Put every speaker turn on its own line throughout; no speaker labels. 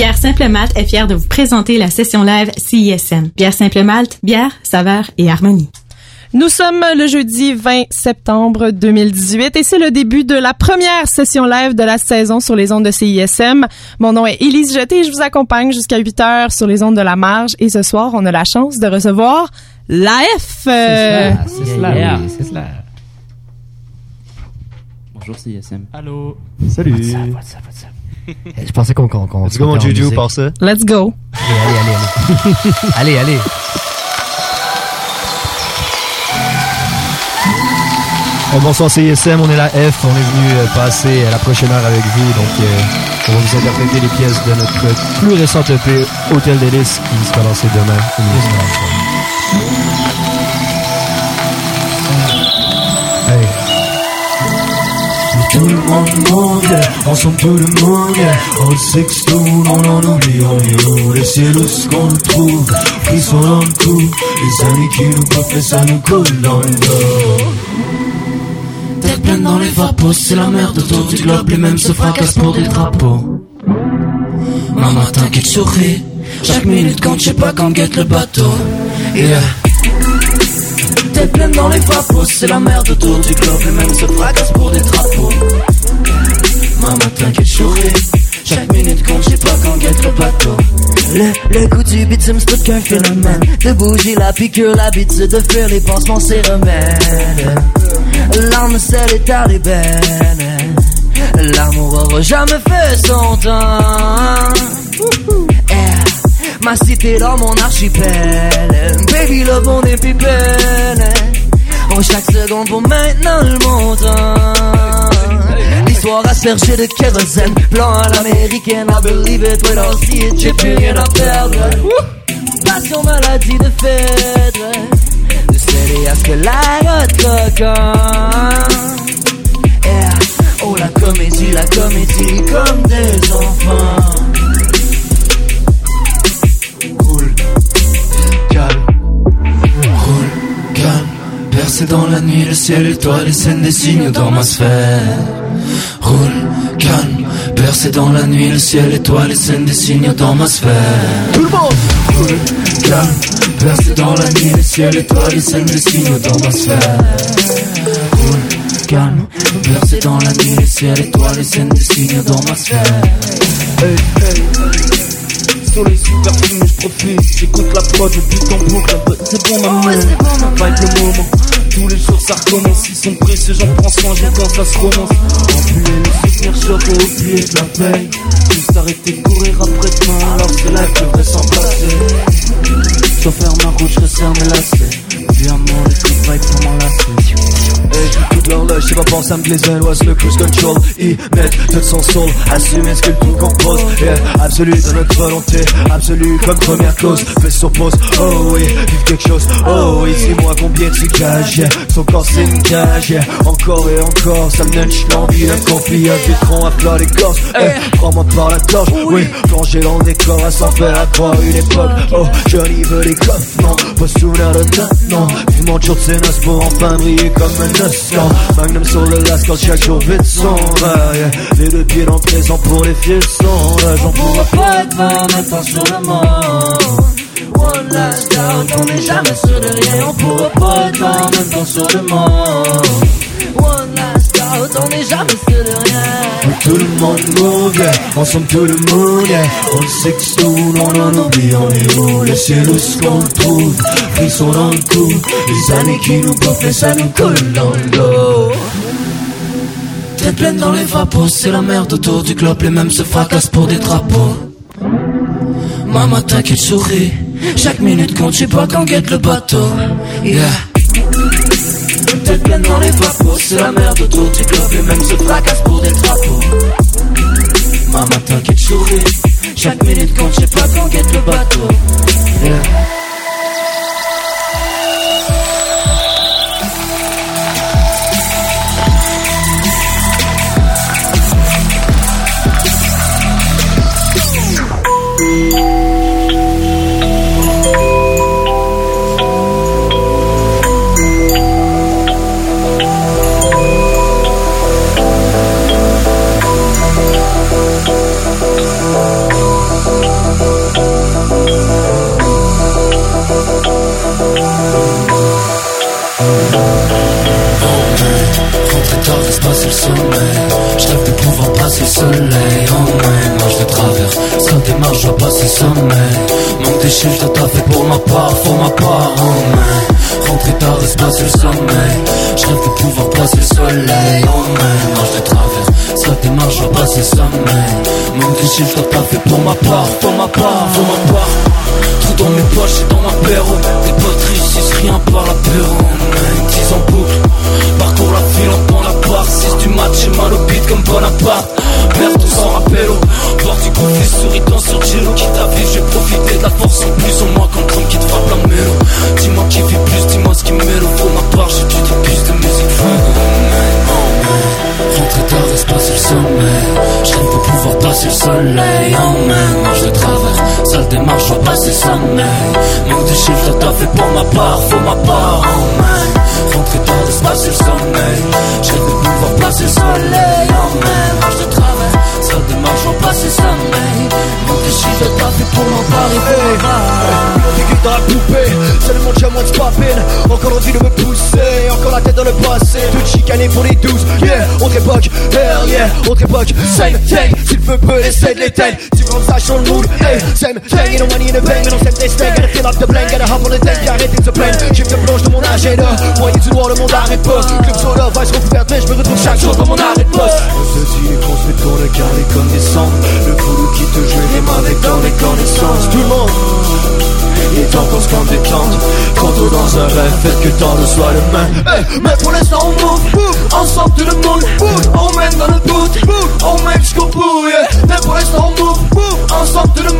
Bière Simple Malte est fière de vous présenter la session live CISM. Bière Simple Malte, bière, saveur et harmonie.
Nous sommes le jeudi 20 septembre 2018 et c'est le début de la première session live de la saison sur les ondes de CISM. Mon nom est Élise Jeté et je vous accompagne jusqu'à 8 heures sur les ondes de la marge et ce soir, on a la chance de recevoir l'AF.
C'est cela, c'est cela. Bonjour CISM.
Allô.
Salut.
What's up, what's up, what's up?
Je pensais qu'on qu'on qu'on
Let's go, mon Juju, par ça.
Let's go.
Allez, allez, allez. allez, allez.
Euh, bonsoir CISM, on est la F, on est venu euh, passer la prochaine heure avec vous, donc euh, on va vous interpréter les pièces de notre plus récente EP, Hôtel d'Hélice, qui sera lancé demain. au
Tout le monde ensemble tout le monde. On s'extourne, on en oublie, on est où Les cieux ce qu'on le trouve, frissons dans le cou Les années qui nous bouffent, et ça nous coule dans le dos. Tête pleine dans les vapos, c'est la merde autour du globe. Les mêmes se fracassent pour des drapeaux. Maman t'inquiète souris. Chaque minute compte, je sais pas quand guette le bateau. Yeah Tête pleine dans les vapos, c'est la merde autour du globe Les mêmes se fracassent pour des drapeaux Maman t'inquiète souris Chaque minute compte, je sais pas quand guette le bateau. Le, le goût du bitume, c'est tout qu'un phénomène. De bouger la piqûre, l'habitude de faire les pansements, c'est remède L'âme, c'est l'état des belles L'amour aura jamais fait son temps. Ma cité dans mon archipel. Baby love on est pipel Oh chaque seconde pour maintenant le montant L'histoire aspergée de kérosène Blanc à l'américaine I believe it when I see it. J'ai plus rien à perdre. Passion maladie de fête. De céder à ce que la retroquant Yeah. Oh la comédie, la comédie comme des enfants Percé dans la nuit, le ciel étoile, les scènes des signes dans ma sphère Roule, calme, percé dans la nuit, le ciel étoile, les scènes des signes dans ma sphère Tout le monde Roule, calme, percé dans la nuit, le ciel étoile, les scènes des signes dans ma sphère Roule, calme, percé dans la nuit, le ciel étoile, les scènes des signes dans ma sphère
Hey, hey. Sur les super films, je profite. J'écoute la prod, je bute en boucle. C'est bon, ma mère. Vibe le moment. Tous les jours, ça recommence. Ils sont précieux, j'en prends soin, je quand ça se romance. Empuler les souvenirs, chocs au pied de la veille. Juste arrêter de courir après demain, alors que la vie devrait s'en passer. Je faire ma route, je resserre mes lacets. À mon écoute, vibe pour m'enlacer.
J'écoute l'horloge, c'est pas pour ça me glazer, what's le cruise control Ils mettent tout son soul, assumer ce que le tout compose. Yeah, absolu dans notre volonté, absolu comme première cause. Fais sur pause, oh oui, vive quelque chose, oh oui Dis-moi combien tu yeah, son corps c'est une cage yeah. Encore et encore, ça me donne l'envie d'un conflit Un vitron à plat d'écorce, hey, prends-moi par la torche. Oui, plongé dans le décor à s'en faire à croire une époque. Oh, Johnny veut les coffres, non, pas souvenir de date, non. Fumant toujours de ses noces pour enfin briller comme un océan Magnum sur le las quand chaque jour vite son yeah. Les deux pieds dans le présent pour les fiers sont là. J'en pourrais pas être vingt, même pas sur le monde. One last doubt, on n'est jamais sûr de rien. On pourrait pas être vingt, même pas sur le monde on n'est jamais sûr de rien. Tout le monde move, ensemble tout le monde. On s'extourne, on en oublie, on est où? Le ce qu'on trouve? Frissons dans le cou Les années qui nous bouffent et ça nous coule dans le dos. Tête pleine dans les vapos, c'est la merde autour du globe Les mêmes se fracassent pour des drapeaux. Maman t'inquiète souris. Chaque minute compte, je sais pas quand guette le bateau. Yeah Dans les c'est la merde autour du globe Les mêmes se fracassent pour des drapeaux. Maman t'inquiète souris. Chaque minute compte, je sais pas quand guette le bateau passer
soleil En main, marche de travers. Sans démarche, je vois passer sommeil. Manque d'échelle, je dois fait pour ma part Faut ma part en main. Rentrer tard, se passer le sommeil. Je rêve de pouvoir passer le soleil En main, marche de travers. Sans démarche, je vois passer sommeil. Manque d'échelle, je dois fait pour ma part Pour ma part, pour ma part. Tout dans mes poches et dans ma paire Des potes riches, rien par la peur En main, 10 en boucle Parcours la file en part 6 du match, j'ai mal au beat comme Bonaparte. Tout sans rappel Voir du conflit souriant sur Jello Qui t'a vu, j'ai profité de la force en plus. En moi Quand crime qui te frappe la mélo Dis-moi qui vit plus, dis-moi ce qui mêle Pour ma part, j'étudie plus de musique Rentrer tard et se passer le sommeil Je rêve de pouvoir passer le soleil marche de travers Sale démarche, je vois passer le sommeil Manque de chiffres, dois fait pour ma part Faut ma part main. Rentrer tard et se passer le sommeil Je rêve de pouvoir passer le soleil marche de travers Sale démarche, je vois passer le sommeil Manque de chiffres, je dois fait pour Et ma part
Pilote dans la poupée, c'est le monde chez moi de papine Encore envie de me pousser, encore la tête dans le passé. Toute chicanée pour les douze, yeah, autre époque, hell yeah, autre époque Same thing, s'il veut peu, essaie de l'éteindre. Tu veux ça sur le mood, hey, same thing, no money in the bank, mais non same day steak Gotta fill up the blank, gotta hop on the tank, puis arrêter de se plaindre Chiffre de plonge de mon agenda, moyen du noir, le monde arrête pas. Club soda, vice recouverte, mais je me retrouve chaque jour dans mon arrêt de poste. Ceci est construit pour le carré comme des cendres Le foulou qui te joue les mains avec dans les connaissances. Tout le monde il est temps qu'on se détente Quand dans un rêve, faites que tant ne soit le même hey, Mais pour l'instant on move, ensemble tout le monde. On mène dans le doute, on mène jusqu'au bout yeah. Mais pour l'instant on move, ensemble tout le monde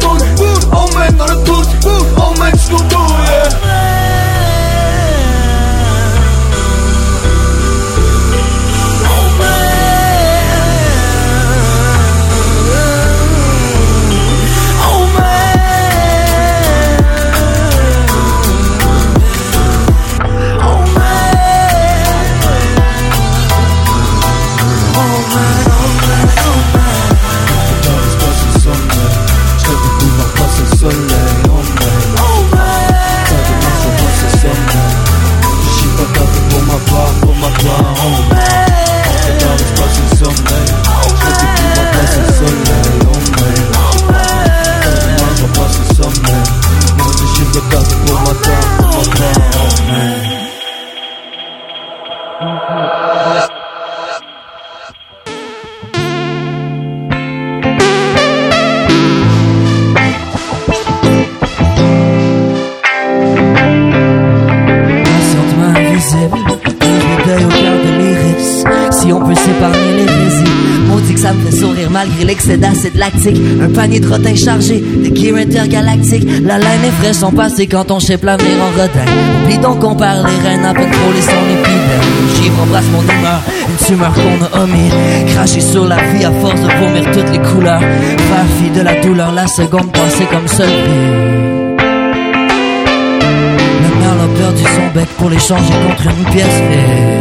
panier de rotins chargé, des gears intergalactiques. La laine est fraîche, son passé quand on shape l'avenir en rodin. Oublie donc qu'on parle les reines à peine pour les son épidème. Givre embrasse mon humeur, une tumeur qu'on a omis. Cracher sur la vie à force de vomir toutes les couleurs. Faire fi de la douleur, la seconde passée comme seul. La mère a perdu son bec pour l'échanger contre une pièce faite.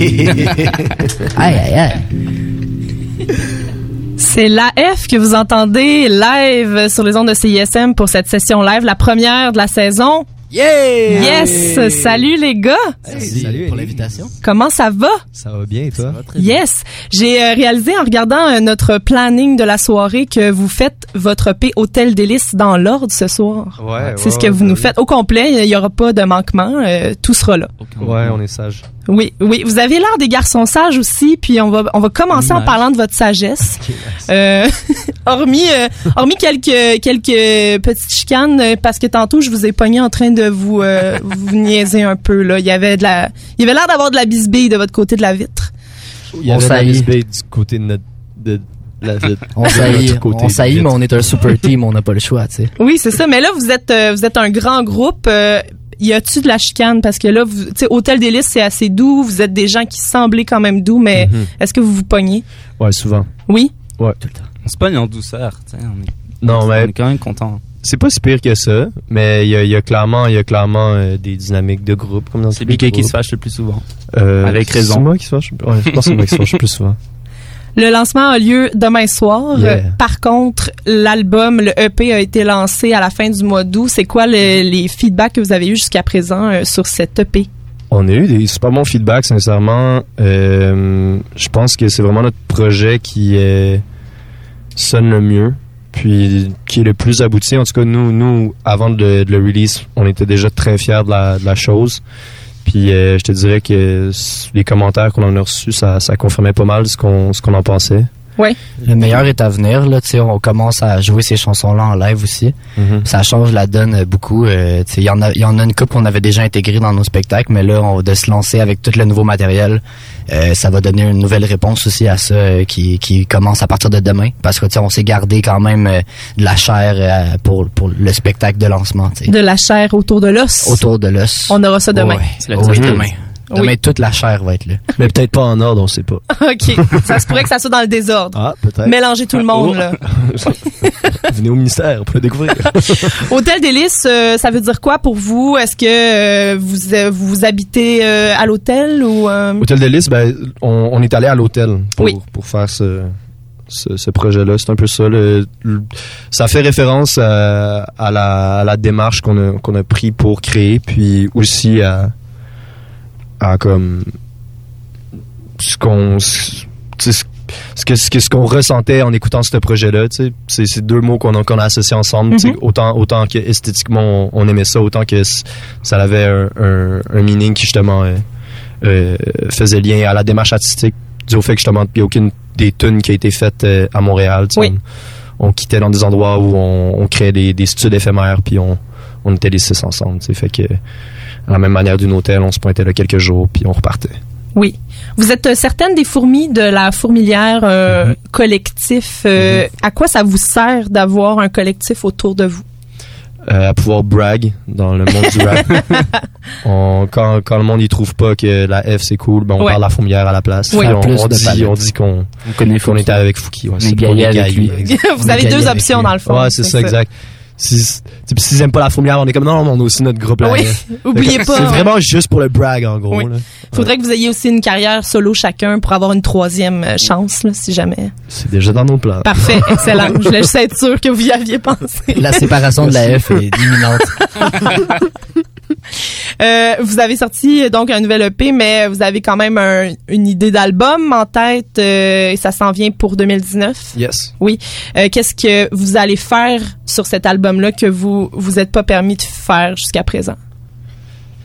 aïe, aïe, aïe.
C'est l'AF que vous entendez live sur les ondes de CISM pour cette session live, la première de la saison.
Yeah!
Yes! Salut les gars!
Merci
Salut,
pour l'invitation.
Comment ça va?
Ça va bien, toi?
Yes! J'ai euh, réalisé en regardant euh, notre planning de la soirée que vous faites votre P Hôtel Délice dans l'ordre ce soir.
Ouais,
C'est ce que vous nous faites au complet. Il n'y aura pas de manquement. euh, tout sera là.
Ouais, on est sage.
Oui, oui. Vous avez l'air des garçons sages aussi. Puis on va, on va commencer en
Image.
parlant de votre sagesse. Euh, hormis, euh, hormis quelques, quelques petites chicanes, euh, parce que tantôt je vous ai pogné en train de vous, euh, vous niaiser un peu là. Il y avait de la, il y avait l'air d'avoir de la bisbille de votre côté de la vitre.
Il y
On
avait de la
saillit.
bisbille du côté de notre... De la ville.
On
De
saillit,
notre côté
on
de
saillit, mais on est un super team, on n'a pas le choix, tu sais.
Oui, c'est ça. Mais là, vous êtes, euh, vous êtes un grand groupe. Y a-tu de la chicane? Parce que là, vous, tu sais, Hôtel des Listes, c'est assez doux. Vous êtes des gens qui semblaient quand même doux, mais
Mhm.
est-ce que vous vous pognez?
Ouais, souvent.
Oui?
Ouais.
On se pogne en douceur, tu sais. On est,
Non,
on
mais
est quand même content.
c'est pas si pire que ça, mais il y a, y a clairement, il y a clairement euh, des dynamiques de groupe comme dans
C'est Biquet qui se fâche le plus souvent.
Euh,
Avec raison.
C'est moi qui se fâche? Ouais, je pense que c'est moi qui se fâche le plus souvent.
Le lancement a lieu demain soir.
Yeah.
Euh, Par contre, l'album, le EP a été lancé à la fin du mois d'août. C'est quoi le- les feedbacks que vous avez eu jusqu'à présent euh, sur cet EP?
On a eu des super bons feedbacks, sincèrement. Euh, je pense que c'est vraiment notre projet qui est, sonne le mieux, puis qui est le plus abouti. En tout cas, nous, nous avant de, de le release, on était déjà très fiers de la, de la chose. Puis euh, je te dirais que les commentaires qu'on en a reçus, ça, ça confirmait pas mal ce qu'on ce qu'on en pensait.
Le meilleur est à venir, là, tu sais, on commence à jouer ces chansons-là en live aussi. Ça change la donne euh, beaucoup. euh, tu sais, il y en a, il y en a une couple qu'on avait déjà intégré dans nos spectacles, mais là, on de se lancer avec tout le nouveau matériel, euh, ça va donner une nouvelle réponse aussi à ça euh, qui, qui commence à partir de demain, parce que tu sais, on s'est gardé quand même euh, de la chair euh, pour pour le spectacle de lancement, tu sais.
De la chair autour de l'os.
autour de l'os.
On aura ça demain.
Ouais,
C'est la
oui,
tease.
demain.
Oui.
Demain, toute la chair va être là.
Mais peut-être pas en ordre, on sait pas.
OK. ça se pourrait que ça soit dans le désordre.
Ah, peut-être.
Mélanger tout le monde,
Oh.
là.
Venez au ministère pour le découvrir.
Hôtel Délice, euh, ça veut dire quoi pour vous? Est-ce que euh, vous, euh, vous habitez euh, à l'hôtel ou... euh,
Hôtel Lys, ben, on, on est allé à l'hôtel pour,
Oui.
pour faire ce, ce, ce projet-là. C'est un peu ça. le- le- ça fait référence à, à la, à la démarche qu'on a, qu'on a pris pour créer, puis aussi à, à comme ce qu'on ce- que ce que- ce qu'on ressentait en écoutant ce projet-là, tu sais, c'est c'est deux mots qu'on a qu'on a associés ensemble, sais,
Mhm.
autant autant que esthétiquement on, aimait ça, autant que ça avait un, un, un meaning qui justement euh, euh, faisait lien à la démarche artistique dû au fait que justement il n'y a aucune des tunes qui a été faite euh, à Montréal.
Oui.
On, on quittait dans des endroits où on, on créait des, des studios éphémères puis on, on était les six ensemble. tu sais, Fait que à la même manière d'une hôtel, on se pointait là quelques jours puis on repartait.
Oui. Vous êtes euh, certaine des fourmis de la fourmilière euh, collectif. euh, À quoi ça vous sert d'avoir un collectif autour de vous?
euh, à pouvoir brag dans le monde du rap. On- quand, quand le monde y trouve pas que la F c'est cool, ben on
Ouais.
parle de la fourmière à la place.
Oui.
On, dit,
palette.
on dit qu'on
On connaît
qu'on
Fouki.
était avec Fouki. Ouais, c'est pour les
vous avez deux options
lui.
dans le fond.
Ouais, c'est ça, exact. S'ils aiment pas la fourmière, on est comme non, on a aussi notre groupe là.
Oui, oubliez pas.
C'est vraiment juste pour le brag en gros.
Oui.
là.
Faudrait que vous ayez aussi une carrière solo chacun pour avoir une troisième euh, chance, là, si jamais.
C'est déjà dans nos plans.
Parfait, excellent. Je voulais juste être sûr que vous y aviez pensé.
La séparation de la F est imminente.
Euh, vous avez sorti donc un nouvel EP, mais vous avez quand même un- une idée d'album en tête euh, et ça s'en vient pour 2019.
Yes.
Euh, Qu'est-ce que vous allez faire sur cet album-là que vous vous êtes pas permis de faire jusqu'à présent?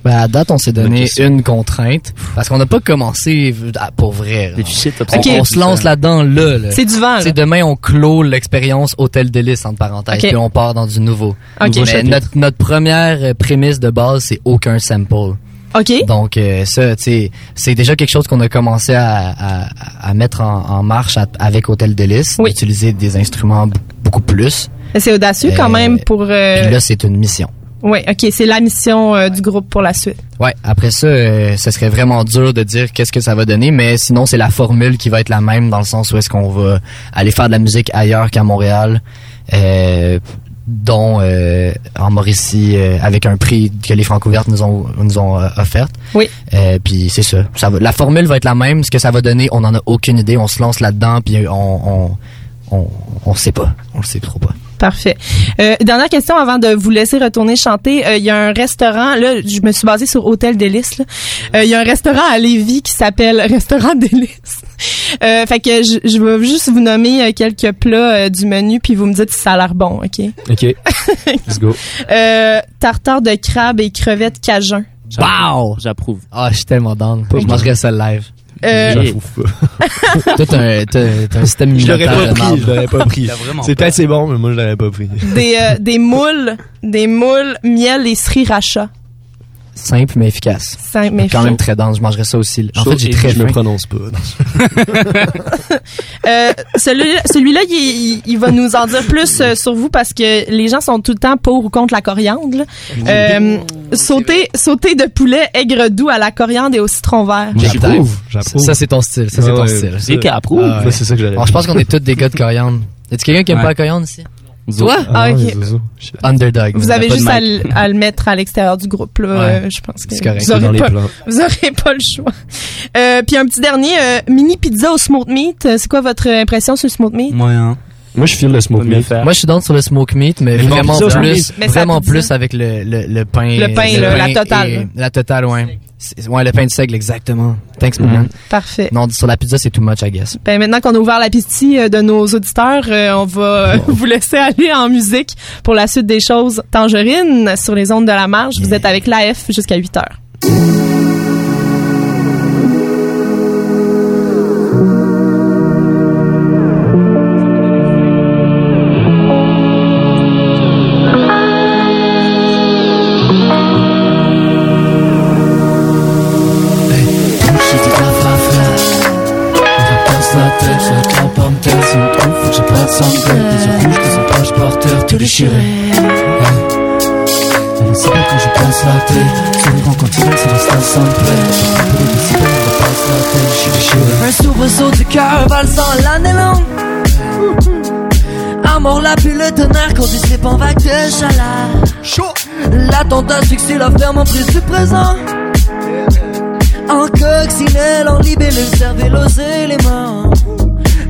Ben, à date, on s'est donné une contrainte parce qu'on n'a pas commencé pour vrai.
shit
On,
Ok.
on se lance là-dedans là. là.
C'est du vent, là.
demain, on clôt l'expérience Hôtel Délice, entre parenthèses,
Ok.
puis on part dans du nouveau.
OK.
Mais notre, notre première euh, prémisse de base, c'est aucun sample.
OK.
Donc euh, ça, tu sais, c'est déjà quelque chose qu'on a commencé à, à, à mettre en, en marche à- avec Hôtel Délice,
Oui.
d'utiliser des instruments beaucoup plus.
C'est audacieux quand
Euh,
même pour... euh,
Puis là, c'est une mission.
Oui, OK. C'est la mission euh, du groupe pour la suite.
Ouais, après ça, euh, ce serait vraiment dur de dire qu'est-ce que ça va donner, mais sinon c'est la formule qui va être la même dans le sens où est-ce qu'on va aller faire de la musique ailleurs qu'à Montréal, euh, dont euh, en Mauricie euh, avec un prix que les Francouvertes nous ont nous ont offert.
Oui.
Euh, puis c'est ça. ça va, la formule va être la même. Ce que ça va donner, on en a aucune idée. On se lance là-dedans, puis on on on, on sait pas. On le sait trop pas.
Parfait. Euh, dernière question avant de vous laisser retourner chanter. Euh, Il y a un restaurant, là, je me suis basée sur Hôtel Délice. Euh, Il y a un restaurant à Lévis qui s'appelle Restaurant Délice. Euh, fait que je, je vais juste vous nommer quelques plats euh, du menu puis vous me dites si ça a l'air bon, ok?
Ok. Let's go.
Euh, tartare de crabe et crevettes cajun.
Wow!
J'approuve.
Ah, je suis tellement down. Je mangerais ça live.
Euh.
Toi, t'as un, t'as- t'as un système
Je l'aurais pas
de
pris. Je l'aurais pas pris. C'est c'est bon, mais moi je l'aurais pas pris.
des, euh, des moules, des moules, miel et sriracha.
Simple mais efficace.
Simple, mais
Quand même très dense. Je mangerais ça aussi. En fait, j'ai
et
très
je me prononce pas.
Euh, celui-là, il, il- il va nous en dire plus euh, sur vous parce que les gens sont tout le temps pour ou contre la coriandre. Euh, sauter, sauter de poulet aigre doux à la coriandre et au citron vert.
J'approuve.
Ça, c'est ton style. Ça, c'est ton
ouais.
style.
C'est qui approuve.
Ah,
c'est ça que j'allais
Bon, je pense qu'on est tous des gars de coriandre. Y a-tu quelqu'un qui aime
Ouais.
pas la coriandre ici?
Zo.
Toi?
Ah, ok.
Shit.
Underdog.
Vous avez juste à, le- à le mettre à l'extérieur du groupe. Là,
Ouais.
Euh, je pense que
correct.
vous
dans
aurez
les
pas,
plans.
vous aurez pas le choix. Euh, puis un petit dernier, euh, mini pizza au smoked meat. C'est quoi votre impression sur le smoked meat?
Moyen.
Moi, je file le smoke meat.
faire.
Moi, je suis dans sur le smoke meat, mais
Mais
vraiment
pizza,
plus,
mais
vraiment plus avec le, le, le pain.
Le pain, là, la
pain
totale,
et-
là.
La totale, ouais. C'est- Ouais, le pain de seigle, exactement. Thanks,
Mhm.
man.
Parfait.
Non, sur la pizza, c'est too much, I guess.
Ben, maintenant qu'on a ouvert l'appétit euh, de nos auditeurs, euh, on va vous laisser aller en musique pour la suite des choses. Tangerine, sur les ondes de la marge. Vous êtes avec l'AF jusqu'à 8 heures.
Elle sait pas quand je passe la tête Sourire en continu, ça reste un simple peu de décider, on repasse la tête, je suis déchiré
Un soubresaut du cœur valsant l'année longue mort la pluie, le tonnerre qu'on dissipe en vague de chaleur. L'attentat fixé la ferme en prise du présent. En coccinelle, en libellule, cervelle aux éléments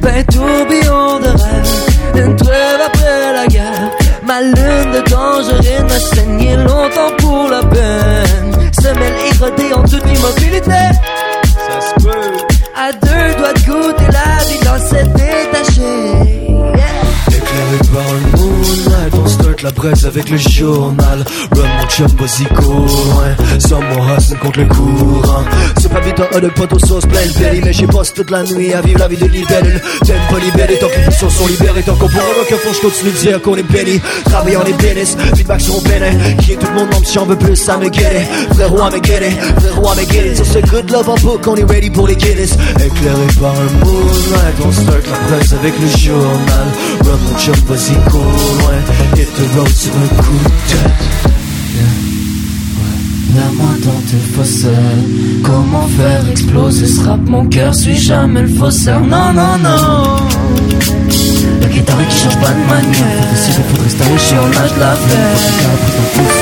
Ben tourbillon de rêve Une trêve après la guerre Lune de tangerine m'a saigné longtemps pour la peine. Semelle érodée en toute immobilité. À deux doigts de goûter la vie dans cette détachée.
Éclairé par le la presse avec le journal. Run mon chum, vas-y. Sans mon hustle contre le courant. C'est pas vite un de potes aux sauces plein le belly, mais j'ai bosse toute la nuit à vivre la vie de libellule. T'aimes pas libéré tant que les puissants sont libérés. Tant qu'on pourra que fond, je continue de dire qu'on est béni. Travailler en bénis, feedback sur mon. Qui est tout le monde, même si on veut plus, ça me guérit. Frérot, à me guérir, frérot, à me guérir. Sur ce good love en book, on est ready pour les Guinness. Éclairé par un moonlight, on start la presse avec le journal. Run mon chum, vas-y cours loin. Hit sur coup de
dans tes Comment faire exploser ce rap? Mon cœur suit jamais le faussaire. Non, non, non. La guitare qui change pas de manière. Faut décider, faudrait tailler chier, on lâche de la flemme Faut que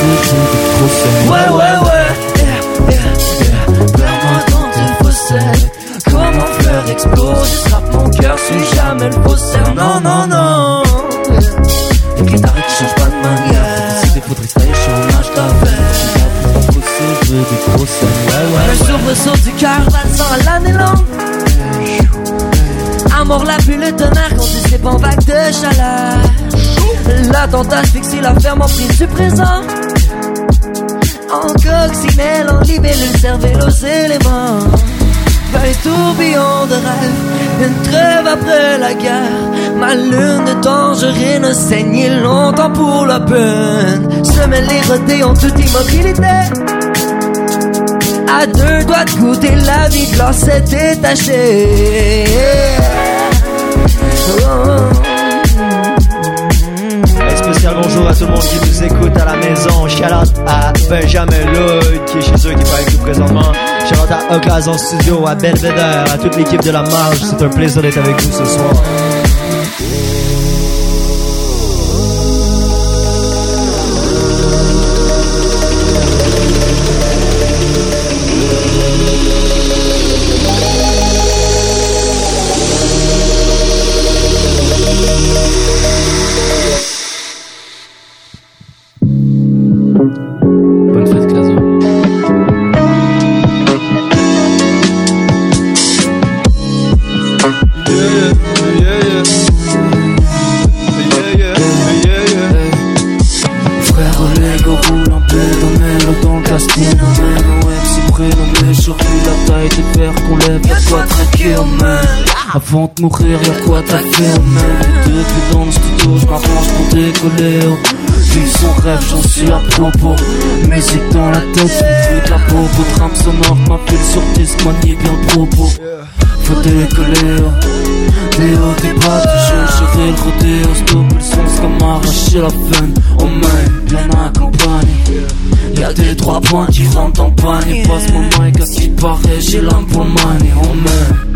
pouce, je Ouais, ouais, ouais.
L'attentat fixé la ferme en prise du présent. En coccinelle, en libellule, cervelle aux éléments. Un tourbillon de rêve, une trêve après la guerre. Ma lune de tangerine a saigné longtemps pour la peine. Semelle érodée en toute immobilité. À deux doigts de goûter la vie s'est détachée.
Un bonjour à tout le monde qui nous écoute à la maison. Shout out à Benjamin Lloyd qui est chez eux, qui pas avec nous présentement. Shout out à Occasion Studio, à Belvedere, à toute l'équipe de la marge. C'est un plaisir d'être avec vous ce soir.
Verres qu'on lève Y'a quoi traquer main Avant de mourir y'a quoi t'affirmer Depuis dans le studio j'm'arrange pour décoller oh. Vivre son rêve j'en suis à propos. Musique dans la tête, fruit de la popo Trame sonore, ma ville sur disque, manie bien le propos. Faut décoller des bas, toujours gérer le rodéo Stopper le c'est comme arracher la veine. Oh man, bien accompagné Y'a des trois points qui rentrent en panier Passe mon mic à ce qui paraît, j'ai Oh man Les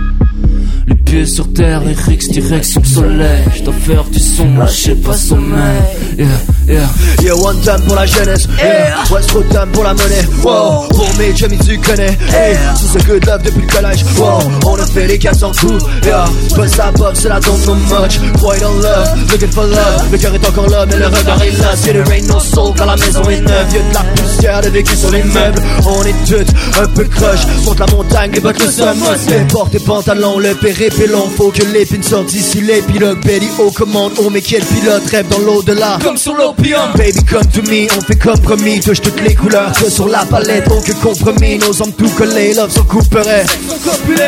pieds sur terre, les rix direction soleil J'dois faire du son, lâcher pas sommeil Yeah,
Yeah, yeah, one time pour la jeunesse. Yeah, Westbrook time pour la monnaie. Wow, pour mes amis tu connais. Hey, c'est ce good love depuis le collège. Wow, on a fait les 400 coups. Yeah, pas ça box, c'est la don't know much. Boy don't love, looking for love. Le cœur est encore là, mais le regard est là. C'est le rain no soul quand la maison est neuve. Y'a de la poussière de vécu sur les meubles. On est toutes un peu crush. Monte la montagne, les bottes le summit. Les portes et pantalons, le périple est long. Faut que l'épine sorte d'ici les pilotes. Belly aux commandes, oh mais quel pilote rêve dans l'au-delà? Comme sur l'opium. Baby, come to me, on fait compromis. Touche toutes les couleurs que sur la palette. Aucun compromis, nos hommes tout collés. Love sans couperet.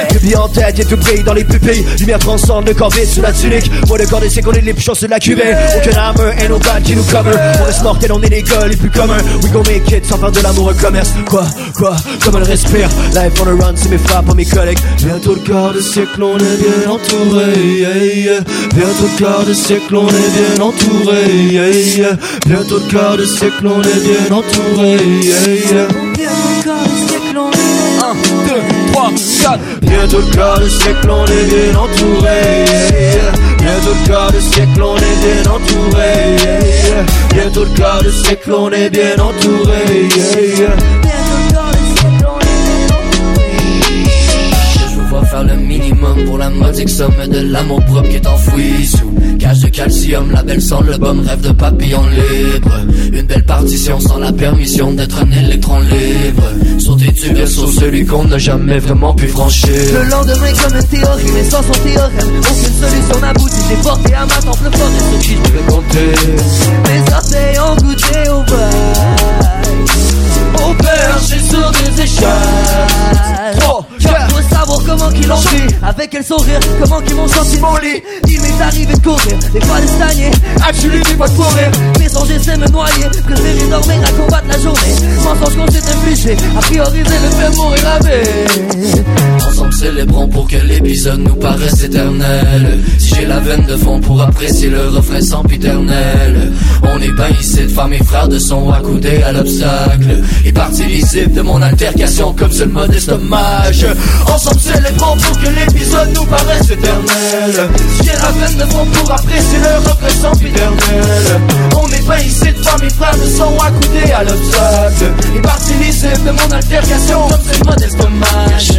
Pupille en tête, et tout brille dans les pupilles. Lumière transcende, le corps vide sous la tunique. Moi, le corps des qu'on est les plus chanceux de la cuvée. Aucun armor, ain't no bad qui nous cover. On reste mortel, on est les gars les plus communs. We gon' make it sans faire de l'amour un commerce. Quoi, quoi, comme elle respire? Life on the run, c'est mes pas mes collègues. Bientôt le quart de siècle, on est bien entouré. Yeah, yeah. Bientôt le quart de siècle, on est bien entouré. Yeah. Bientôt le quart de siècle, on est bien entouré. Bientôt le quart de siècle, on est bien entouré. Bientôt le quart de siècle, on est bien entouré. Bientôt le quart de siècle, on est bien entouré.
Minimum pour la modique somme de l'amour propre qui est enfoui sous cage de calcium. La belle sans le bum rêve de papillon libre. Une belle partition sans la permission d'être un électron libre. Sauter du vaisseau, celui qu'on n'a jamais vraiment pu franchir.
Le lendemain comme une théorie, mais sans son théorème Aucune solution n'aboutit, j'ai porté à ma tempe le fort et sur qui je peux compter Mes orteils ont goûté au bail Au perché sur des échelles comment qu'ils l'ont pris Avec quel sourire, comment qu'ils m'ont senti mon lit Il m'est arrivé de courir, des fois de stagner. Actually, des fois de courir Mes songes de me noyer. Préférer dormir à combattre la journée. Mensonge qu'on s'est infligé. A prioriser le fait mourir avec
célébrons pour que l'épisode nous paraisse éternel. Si j'ai la veine de fond pour apprécier le refrain sans piternel. On est ben ici de femmes et frères de son accoudés à l'obstacle. Et partie lisible de mon altercation comme seul modeste hommage. Ensemble célébrons pour que l'épisode nous paraisse éternel. Si j'ai la veine de fond pour apprécier le refrain sans On est ben ici de femmes et frères de son accoudés à l'obstacle. Et partie lisible de mon altercation comme seul modeste hommage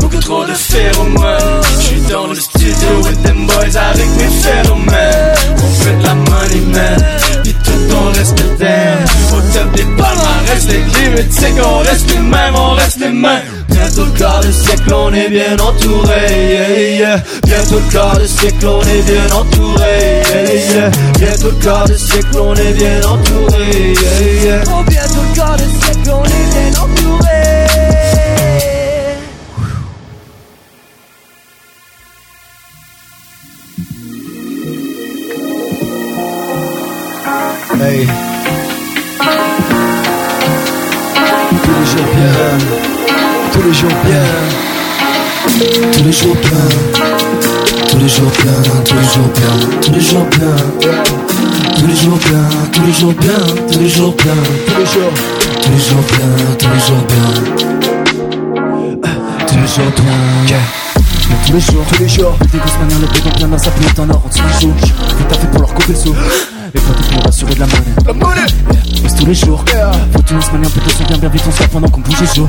beaucoup trop de phéromones J'suis dans le studio with them boys avec mes phénomènes On fait de la money man, pis tout on reste damn Au top des palmarès, les limites c'est qu'on reste les mêmes, on reste les mêmes Bientôt le quart de siècle, on est bien entouré, yeah, yeah. Bientôt le quart de siècle, on est bien entouré, yeah. Bientôt le quart de siècle, on est bien entouré.
Oh bientôt le quart de siècle, on est
jours bien, tous les jours bien, tous les jours bien, tous les jours bien, tous les jours bien, tous les jours bien, tous les jours bien, tous les jours, tous les jours bien, tous les jours bien, tous les jours bien. Tous les jours, tous les jours. Des grosses manières, le béton bien dans sa pluie en or On se joue, fais ta fait pour leur couper le sou? Les potes pour assurer de la monnaie. La monnaie. Tous les jours. Faut une se manière plutôt se bien bien vite on se pendant qu'on bouge les jours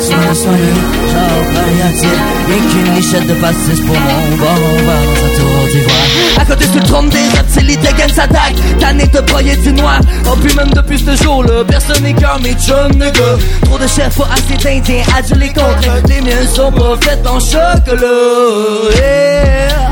Soin, soigné, genre palliatif Rien qu'une lichette de pastis pour mon bar, on va dans sa tour d'ivoire À côté tu le trompes des reptiles, gagne sa dague Tanné de broyer du noir Oh puis même depuis ce jour-là, personne comme mes de gars Trop de chefs, pas assez d'indiens, adulés contre Les miens sont pas en chocolat yeah.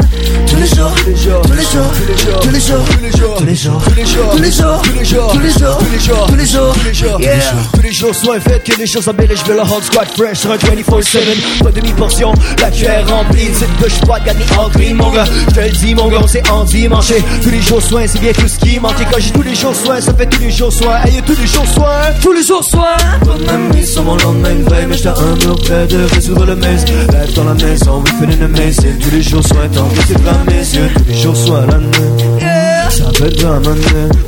Tous les jours, tous les jours, tous les jours, tous les jours, tous les jours, tous les jours, tous les jours, tous les jours, tous les jours, tous les jours, tous les jours, tous les jours, tous les jours, yeah.
Tous les jours, soit fait que les choses s'embellissent, je veux le hot squad fresh sur un 24-7, pas demi-portion, la cuillère remplie, c'est que je pas gagner en gris, mon gars, je te le dis, mon gars, on s'est endimanché, tous les jours soin, c'est bien tout ce qui manque, et quand j'ai tous les jours soin, ça fait tous les jours soin, aïe, tous les jours soin,
tous les jours soin,
ton ami sur mon lendemain une veille, mais j'étais un mur près de résoudre le mess, rêve dans la maison, we feeling amazing, tous les jours soin, tant que c'est plein yeux, tous les jours soin, la nuit, ça peut être vraiment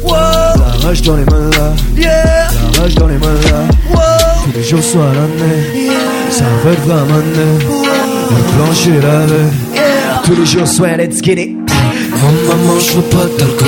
la rage dans les mains là, la rage dans les mains là, tous les jours soir l'année, ça va être vraiment le plancher lavé, tous les jours soir, let's get it.
Oh maman, je veux pas d'alcool,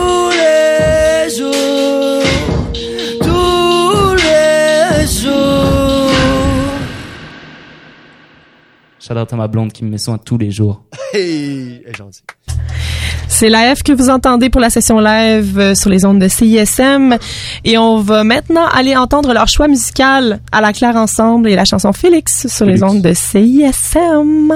Shout out à ma blonde qui me met soin tous les jours.
Hey.
C'est l'AF que vous entendez pour la session live euh, sur les ondes de CISM. Et on va maintenant aller entendre leur choix musical à la Claire Ensemble et la chanson Félix sur les ondes de CISM.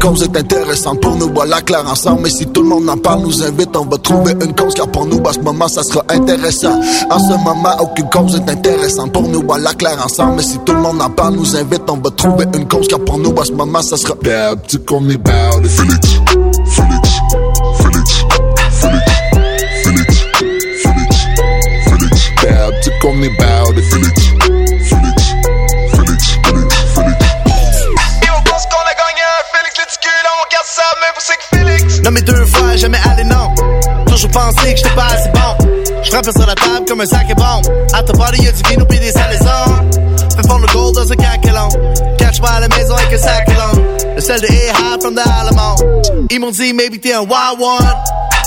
Cause est intéressante pour nous, voilà clair ensemble. Mais si tout le monde en parle, nous invite, on va trouver une cause, car pour nous, à ce moment, ça sera intéressant. En ce moment, aucune cause est intéressante pour nous, voilà clair ensemble. Mais si tout le monde en parle, nous invite, on va trouver une cause, car pour nous, à ce moment, ça sera tu connais bad, Félix, Félix, Félix, Félix, Félix, Félix, Félix, Félix.
Mes deux fois, jamais allé non. Toujours pensé que j'étais pas assez bon. Je sur la table comme un sac et bombe. À ta body, y'a du vino pis des salaisons. Fais fondre le gold dans un caquelon. Catch moi à la maison avec un sac long. Le sel de A-High from the Alamo. Ils m'ont dit, maybe t'es un wild one.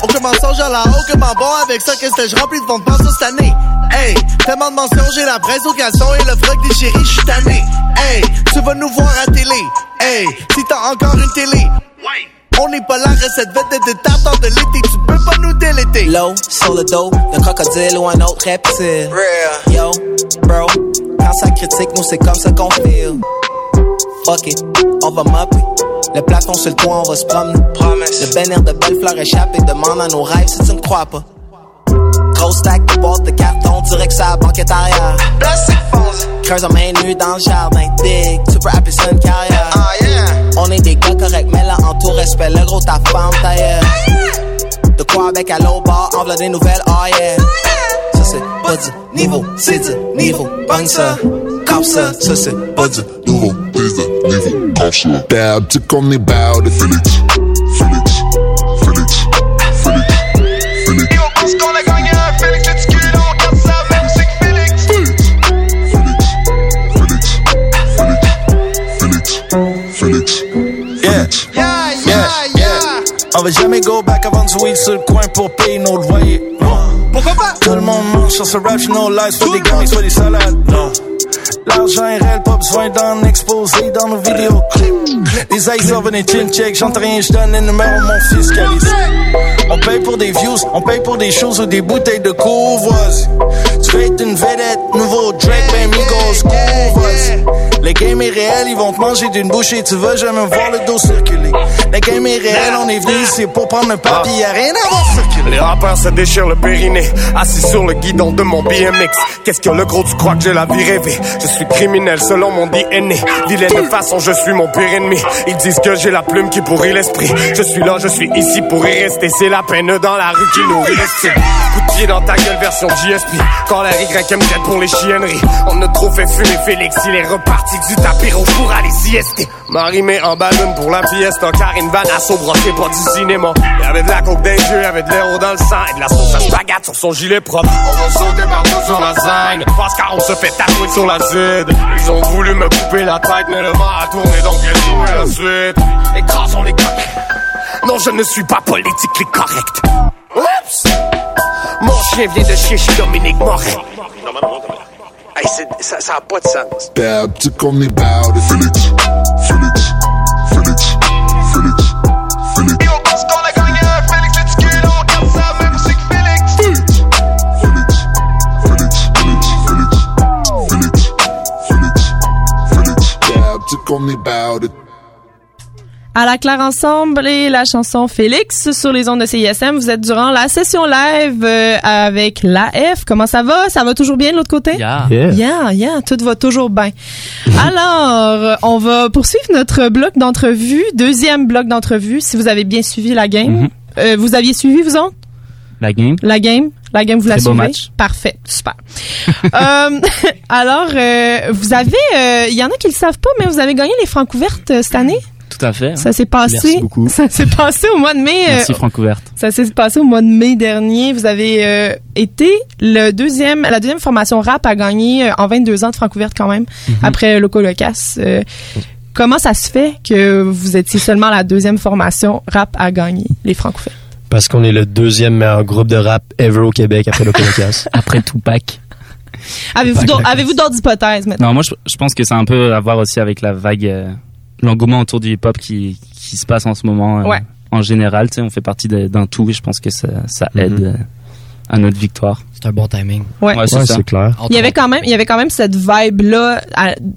Aucun mensonge à la haut, comment bon avec ça, qu'est-ce que je remplis de fonds de cette année. Hey, tellement de mentions, j'ai la presse au casson et le froc des chéris, j'suis tanné. Hey, tu vas nous voir à télé. Hey, si t'as encore une télé. On n'est pas la recette vedette de de l'été, tu peux pas nous déléter.
Low, sur le dos d'un crocodile ou un autre reptile. Yo, bro, quand ça critique, nous c'est comme ça qu'on feel. Fuck it, on va mopper. Le plafond sur le toit, on va se promener. Le bénir de belles fleurs échappées demande à nos rêves si tu ne crois pas. Gros stack de boîtes de carton, direct sur la banquette arrière.
Fonce.
Creuse en main nue dans le jardin. Big, super happy, c'est une carrière.
Ah yeah.
On est des gars corrects, mais là en tout respect, le gros ta femme tailleur. De quoi avec à l'eau bar, enveloppe des nouvelles, oh yeah. Ça c'est pas niveau, c'est niveau. Bang ça, comme ça, ça c'est pas du
nouveau, c'est niveau. Comme ça. Bad, tu connais bad, Félix, Félix,
va jamais go back avant du weed sur le coin pour payer nos loyers.
Pourquoi pas?
Tout le monde mange sur ce rap, no lies, soit des gangs, soit des salades. Non. L'argent est réel, pas besoin d'en exposer dans nos vidéoclips. Les eyes venez chill check, j'entends rien, j'donne un numéro mon fiscaliste. On paye pour des views, on paye pour des choses ou des bouteilles de courvoisie. Tu veux être une vedette, nouveau Drake, ben Migos, courvoisie. Le game est réel, ils vont te manger d'une bouchée, tu vas jamais voir le dos circuler. Le game est réel, on est venu ici pour prendre un papier, y'a rien à voir circuler.
Les rappeurs se déchirent le périnée, assis sur le guidon de mon BMX. Qu'est-ce que le gros, tu crois que j'ai la vie rêvée? Je suis criminel selon mon DNA. Vilaine de façon, je suis mon pire ennemi. Ils disent que j'ai la plume qui pourrit l'esprit. Je suis là, je suis ici pour y rester. C'est la peine dans la rue qui nourrit l'estime. Coup de pied dans ta gueule, version GSP. Quand la YM pour les chienneries. On a trop fait fumer Félix, il est reparti du tapis rouge pour aller siester. Marie met en ballon pour la fiesta. Karine Van Asso brossé pas du cinéma. Y'avait de la coke des yeux, y'avait de l'héros dans le sang et de la sauce à sur son gilet propre. On va sauter sur la scène. Parce qu'on se fait tatouer sur la zid. Ils ont voulu me couper la tête, mais le vent a tourné donc j'ai la suite. Écrasons les coques. Non, je ne suis pas politiquement correct. Oups! Mon chien vient de chier chez Dominique Moret. Hey, c'est- ça, ça a pas de sens.
Bad chick on me bout it. Felix, Felix, Felix, Felix, Felix. Bad chick on me bout it.
À la claire ensemble et la chanson Félix sur les ondes de CISM. Vous êtes durant la session live euh, avec l'AF. Comment ça va? Ça va toujours bien de l'autre côté?
Yeah.
Yeah.
Yeah, yeah, tout va toujours bien. Alors, on va poursuivre notre bloc d'entrevue, deuxième bloc d'entrevue, si vous avez bien suivi la game.
Mhm.
Euh, vous aviez suivi, vous autres?
La game.
La game? La game, vous la
beau
suivez?
match.
Parfait, super. Euh, alors, euh, vous avez, euh, il y en a qui le savent pas, mais vous avez gagné les francs ouvertes euh, cette année?
Tout à fait.
Ça s'est passé.
Merci beaucoup.
Ça s'est passé au mois de mai. euh,
Merci Franck Ouverte.
ça s'est passé au mois de mai dernier. Vous avez euh, été le deuxième, la deuxième formation rap à gagner euh, en 22 ans de Francouverte quand même,
Mhm.
après Loco Locas. Euh, comment ça se fait que vous étiez seulement la deuxième formation rap à gagner les Francouvertes?
Parce qu'on est le deuxième meilleur groupe de rap ever au Québec après le Colocas.
Après Tupac.
Avez-vous d'autres-
Locas.
avez-vous d'autres hypothèses maintenant?
Non, moi, je, je pense que c'est un peu à voir aussi avec la vague, euh, l'engouement autour du hip-hop qui, qui se passe en ce moment. euh,
Ouais.
En général, tu sais, on fait partie d'un tout et je pense que ça, ça aide
Mhm.
euh, à notre victoire.
C'est un bon timing.
Ouais.
Ouais, c'est
Ouais,
ça.
c'est clair.
Il y avait quand même, il y avait quand même cette vibe là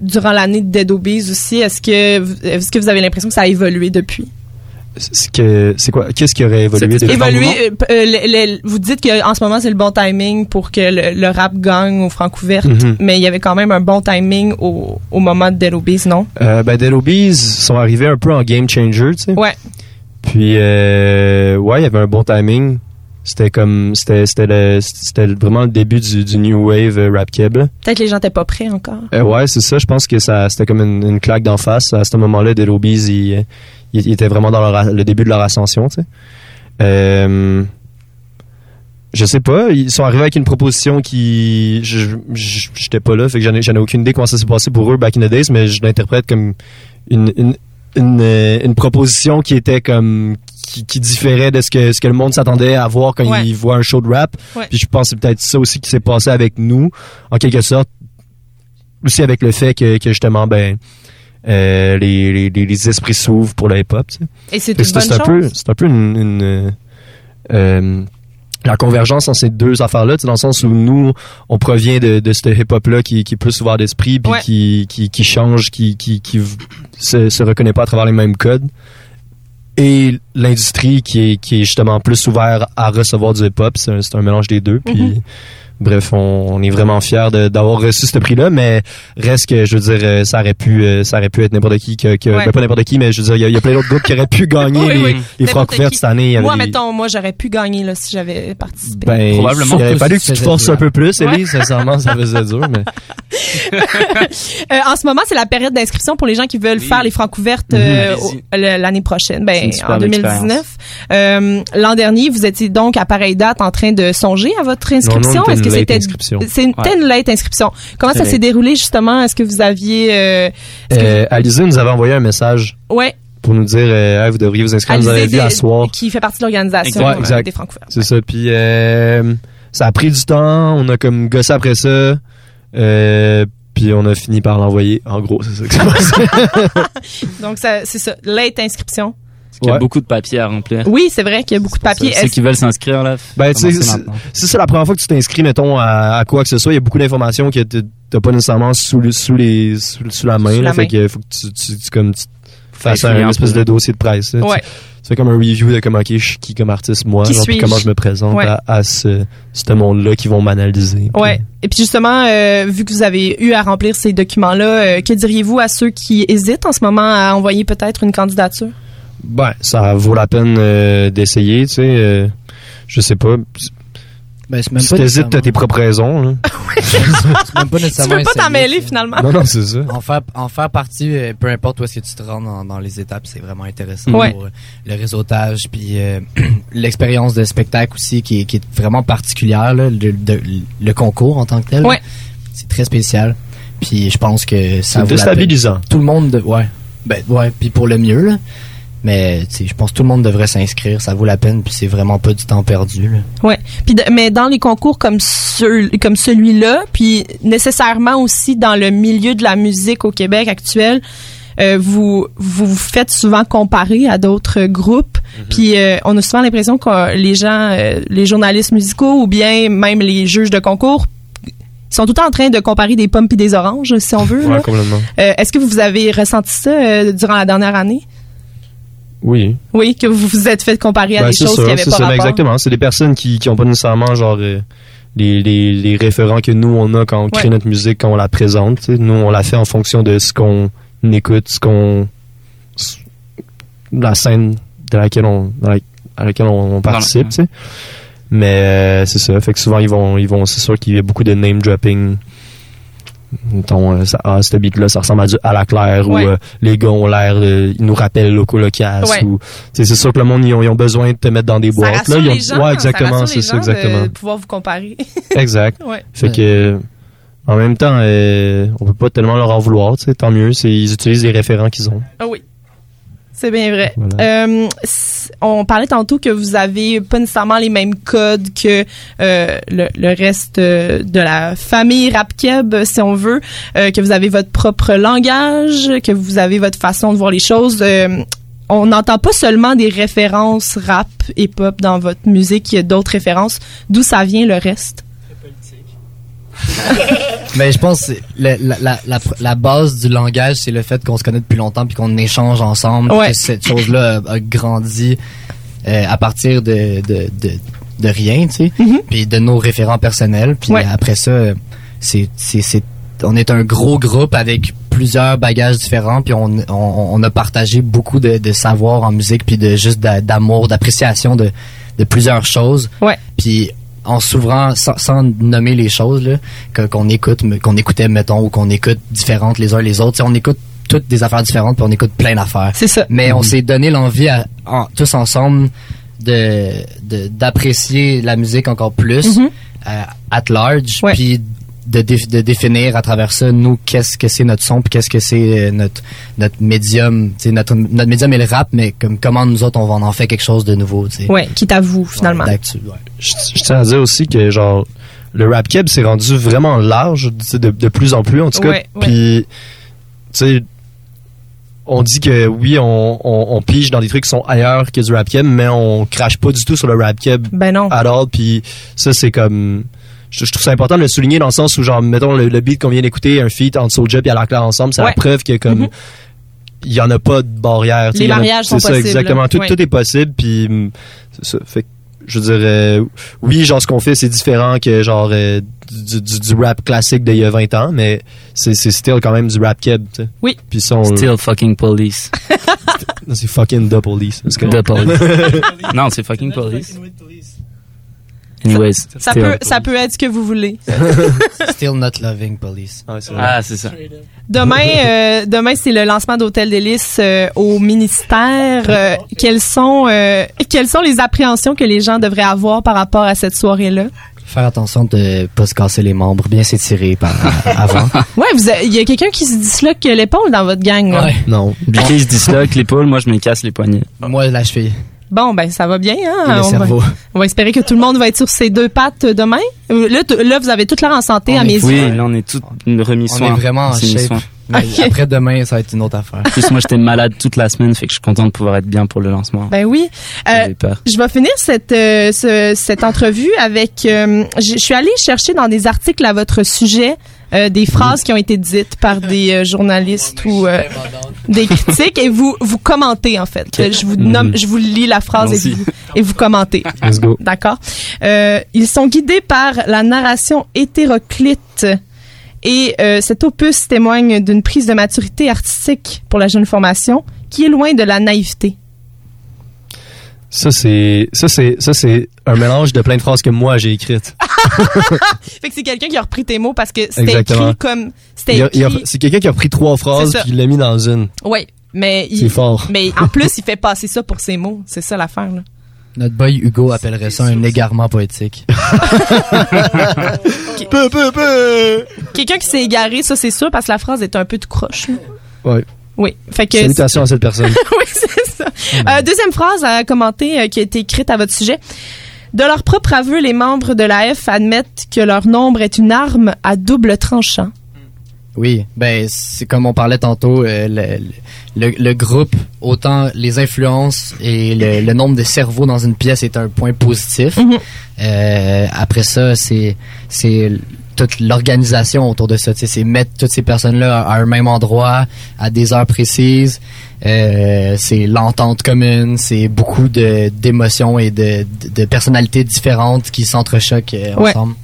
durant l'année de Dead Obies aussi. Est-ce que, vous- est-ce que vous avez l'impression que ça a évolué depuis?
C'est que- c'est quoi? Qu'est-ce qui aurait évolué?
Évoluer, euh, euh, le- le- vous dites qu'en ce moment c'est le bon timing pour que le, le rap gagne au Francouverte,
Mhm.
mais il y avait quand même un bon timing au, au moment de Dead Obies, non?
Euh, ben, Dead Obies sont arrivés un peu en game changer, tu sais.
Ouais.
Puis, euh, ouais, il y avait un bon timing. C'était comme, c'était, c'était le, c'était vraiment le début du, du new wave euh, rap keb.
Peut-être que les gens n'étaient pas prêts encore.
Euh, ouais, c'est ça. Je pense que ça, c'était comme une, une claque d'en face. À ce moment-là, Dead Obies, ils, ils étaient vraiment dans leur- le début de leur ascension, tu sais. Euh, je sais pas. Ils sont arrivés avec une proposition qui, je, j'étais pas là, fait que j'en ai, aucune idée comment ça s'est passé pour eux back in the days, mais je l'interprète comme une, une, une, une proposition qui était comme qui, qui différait de ce que ce que le monde s'attendait à voir quand
Ouais.
il voit un show de rap.
Ouais.
Puis je pense que c'est peut-être ça aussi qui s'est passé avec nous, en quelque sorte. Aussi avec le fait que, que justement, ben, euh, les, les, les- esprits s'ouvrent pour le hip-hop. tu sais.
Et c'est une bonne
un peu, c'est un peu une, une, euh, euh, la convergence entre ces deux affaires-là, tu sais, dans le sens où nous, on provient de, de ce hip-hop-là qui, qui est plus ouvert d'esprit, puis
Ouais.
qui, qui, qui change, qui, qui, qui se, se reconnaît pas à travers les mêmes codes. Et l'industrie qui est, qui est justement plus ouvert à recevoir du hip-hop, c'est un, c'est un mélange des deux. Puis,
Mhm.
Bref, on, on est vraiment fiers de- d'avoir reçu ce prix-là, mais reste que, je veux dire, euh, ça aurait pu, euh, ça aurait pu être n'importe qui, que, que-
Ouais.
ben, pas n'importe qui, mais je veux dire, il y a- il y, a plein d'autres groupes qui auraient pu gagner
Oui,
les,
oui.
les francs couvertes
qui.
cette année. Il y avait
Moi,
des-
mettons, moi, j'aurais pu gagner là, si j'avais participé.
ben,
Probablement.
il aurait fallu que tu te forces un peu plus,
Ouais.
Ellie, sincèrement, ça faisait dur, mais.
Euh, en ce moment, c'est la période d'inscription pour les gens qui veulent
Oui.
faire les Francouvertes
Mhm.
euh,
Allez-y.
au- le- l'année prochaine, ben, en
superbe
2019. Euh, L'an dernier, vous étiez donc à pareille date en train de songer à votre inscription.
Non, non,
Est-ce que c'était c'est une, c'était une late inscription. Comment ça s'est déroulé justement? Est-ce que vous aviez euh,
Euh, Alizé nous avait envoyé un message
vous- ouais
pour nous dire, euh, Hey, vous devriez vous inscrire. Elle nous avait
Alizé
dit à soir.
qui fait partie de l'organisation
Ouais,
euh, des Francouvertes.
C'est ça. Puis euh, ça a pris du temps. On a comme gossé après ça. Euh, puis on a fini par l'envoyer. En gros, c'est ça que c'est passé.
Donc ça c'est ça, late inscription.
Parce qu'il y a
Ouais.
beaucoup de papiers à remplir.
Oui, c'est vrai qu'il y a beaucoup de papiers.
Ceux
Est-ce-
qui veulent s'inscrire, là,
Ben, tu sais, si c'est la première fois que tu t'inscris, mettons, à, à quoi que ce soit, il y a beaucoup d'informations que t'as pas nécessairement sous, le- sous, les, sous, sous la main.
Sous
là.
la
fait faut que tu, tu, tu- comme, tu- fasses un espèce de dossier de presse. là.
Ouais.
Tu, tu fais comme un review de comment ok, je suis qui comme artiste moi,
Qui
genre, puis comment je me présente
Ouais.
à, à ce, ce monde-là qui vont m'analyser.
Ouais. Et puis justement, euh, vu que vous avez eu à remplir ces documents-là, euh, que diriez-vous à ceux qui hésitent en ce moment à envoyer peut-être une candidature?
Ben, ça vaut la peine euh, d'essayer, tu sais. euh, je sais pas.
Ben, c'est même
si t'hésites, t'as tes propres raisons. Là.
c'est même pas
Tu veux pas t'en mêler finalement?
Non, non, c'est ça.
En faire, en faire partie, euh, peu importe où est-ce que tu te rends dans, dans les étapes, c'est vraiment intéressant
Ouais.
pour euh, le réseautage, puis euh, l'expérience de spectacle aussi qui est, qui est vraiment particulière, là, le, de- le concours en tant que tel.
Ouais.
C'est très spécial. Puis je pense que ça
C'est
vaut la peine.
déstabilisant.
Tout le monde, de- ouais, ben ouais, puis pour le mieux là. Mais je pense que tout le monde devrait s'inscrire, ça vaut la peine, puis c'est vraiment pas du temps perdu. Là.
Ouais. Puis de- mais dans les concours comme ceux- comme celui-là, puis nécessairement aussi dans le milieu de la musique au Québec actuel, euh, vous vous vous faites souvent comparer à d'autres groupes. Puis euh, on a souvent l'impression que les gens, euh, les journalistes musicaux ou bien même les juges de concours sont tout le temps en train de comparer des pommes et des oranges, si on veut.
Ouais.
Euh, Est-ce que vous avez ressenti ça euh, durant la dernière année?
Oui.
Oui, que vous vous êtes fait comparer à
Ben,
des choses
ça,
qui avaient
c'est
pas
ça,
rapport.
exactement. C'est des personnes qui qui ont pas nécessairement genre euh, les, les, les référents que nous on a quand on crée notre musique, quand on la présente. Nous on la fait en fonction de ce qu'on écoute, ce qu'on la scène de laquelle on dans la- à laquelle on, on participe. tu sais. Mais euh, c'est ça. Fait que souvent ils vont ils vont c'est sûr qu'il y a beaucoup de name dropping. Mettons, euh, ça, ah, ce beat-là, ça ressemble à, du, à la claire
Ouais.
ou euh, les gars ont l'air, euh, ils nous rappellent Loco Locas
Ouais.
ou c'est sûr que le monde ils ont, ils ont besoin de te mettre dans des boîtes là, ils ont,
les gens,
ouais exactement, c'est ça exactement.
De pouvoir vous comparer.
Exact.
Ouais.
Fait que en même temps euh, on peut pas tellement leur en vouloir, tu sais, tant mieux, c'est ils utilisent les référents qu'ils ont.
Ah oui. C'est bien vrai.
Voilà.
Euh, on parlait tantôt que vous avez pas nécessairement les mêmes codes que euh, le, le reste euh, de la famille rap keb, si on veut, euh, que vous avez votre propre langage, que vous avez votre façon de voir les choses. Euh, on n'entend pas seulement des références rap et pop dans votre musique, il y a d'autres références. D'où ça vient le reste?
Mais je pense la, la, la, la base du langage, c'est le fait qu'on se connaît depuis longtemps puis qu'on échange ensemble.
Ouais.
Que cette chose-là a, a grandi euh, à partir de, de, de, de rien, tu sais, puis de nos référents personnels. Puis
Ouais.
après ça, c'est, on est un gros groupe avec plusieurs bagages différents puis on, on, on a partagé beaucoup de, de savoir en musique puis de juste d'a- d'amour, d'appréciation de, de plusieurs choses.
Ouais.
Puis en s'ouvrant sans, sans nommer les choses qu'on écoute qu'on écoutait mettons ou qu'on écoute différentes les uns les autres. Tu sais, on écoute toutes des affaires différentes puis on écoute plein d'affaires.
C'est ça.
Mais on s'est donné l'envie à- en- tous ensemble de de- d'apprécier la musique encore plus
Mhm.
euh, at large. Puis de, dé- de définir à travers ça nous qu'est-ce que c'est notre son puis qu'est-ce que c'est euh, notre notre médium tu sais, notre notre médium est le rap mais comme comment nous autres on va en faire quelque chose de nouveau tu sais.
Ouais, qui t'avoue finalement.
ouais.
Je, je tiens à dire aussi que genre le rap keb s'est rendu vraiment large de, de plus en plus en tout cas. Puis tu sais on dit que oui, on, on, on pige dans des trucs qui sont ailleurs que du rap keb, mais on crache pas du tout sur le rap keb.
Ben non.
À all, puis ça c'est comme je, je trouve ça important de le souligner dans le sens où genre mettons le, le beat qu'on vient d'écouter, un feat entre Soulja et Alaclaire ensemble, c'est
Ouais.
la preuve que comme
Mhm.
il y en a pas de barrière.
Les mariages sont
C'est ça exactement. Tout,
ouais.
tout est possible puis c'est ça. Fait que je dirais oui genre ce qu'on fait c'est différent que genre euh, du, du, du rap classique d'il y a 20 ans mais c'est c'est still quand même du rap keb tu sais.
Oui.
puis ça on
Still fucking police.
Non, c'est fucking the police.
The police. non, c'est fucking police. Anyways.
Ça
still.
peut, ça peut être ce que vous voulez.
Still not loving police.
Ah, c'est ça.
Demain, euh, demain c'est le lancement d'Hôtel d'Hélice euh, au ministère. Euh, quelles sont, euh, quelles sont les appréhensions que les gens devraient avoir par rapport à cette soirée-là?
Faire attention de pas se casser les membres, bien s'étirer par avant.
Ouais, il y a quelqu'un qui se disloque l'épaule dans votre gang. là?
non
Bliquet se disloque l'épaule, moi je me casse les poignets.
Moi la cheville.
Bon, ben ça va bien. Hein? On, va, on va espérer que tout le monde va être sur ses deux pattes demain. Là, t- là vous avez toute l'air en santé à mes
Oui,
yeux.
là on est tout remis
On
soin.
est vraiment en shape. Mais. Après demain, ça va être une autre affaire.
En plus, moi j'étais malade toute la semaine, fait que je suis content de pouvoir être bien pour le lancement.
Ben oui. Euh,
J'avais peur.
je vais finir cette euh, ce- cette entrevue avec. euh, je je suis allée chercher dans des articles à votre sujet euh, des phrases qui ont été dites par des euh, journalistes ou euh, des critiques et vous vous commentez en fait. Je vous nomme,
Mhm.
je vous lis la phrase et vous, et vous commentez.
Let's go.
D'accord. Ils sont guidés par la narration hétéroclite. Et cet opus témoigne d'une prise de maturité artistique pour la jeune formation qui est loin de la naïveté.
Ça, c'est, ça, c'est, ça, c'est un mélange de plein de phrases que moi j'ai écrites.
Fait que c'est quelqu'un qui a repris tes mots parce que c'était écrit comme c'était écrit.
c'est quelqu'un qui a pris trois phrases puis il l'a mis dans une.
Oui, mais il-
C'est fort.
Mais en plus, il fait passer ça pour ses mots. C'est ça l'affaire là.
Notre boy Hugo appellerait ça un égarement poétique.
Peu, peu, peu.
Quelqu'un qui s'est égaré, ça c'est sûr parce que la phrase est un peu tout croche. là.
Ouais.
Oui, fait que
Salutations à cette personne.
oui, c'est ça. Euh, deuxième phrase à commenter euh, qui a été écrite à votre sujet. De leur propre aveu, les membres de la F admettent que leur nombre est une arme à double tranchant.
Oui, ben c'est comme on parlait tantôt, euh, le, le, le groupe, autant les influences et le, le nombre de cerveaux dans une pièce est un point positif. Euh, après ça, c'est c'est toute l'organisation autour de ça. C'est mettre toutes ces personnes-là à un même endroit, à des heures précises. Euh, c'est l'entente commune, c'est beaucoup de d'émotions et de, de, de personnalités différentes qui s'entrechoquent euh,
Ouais.
ensemble.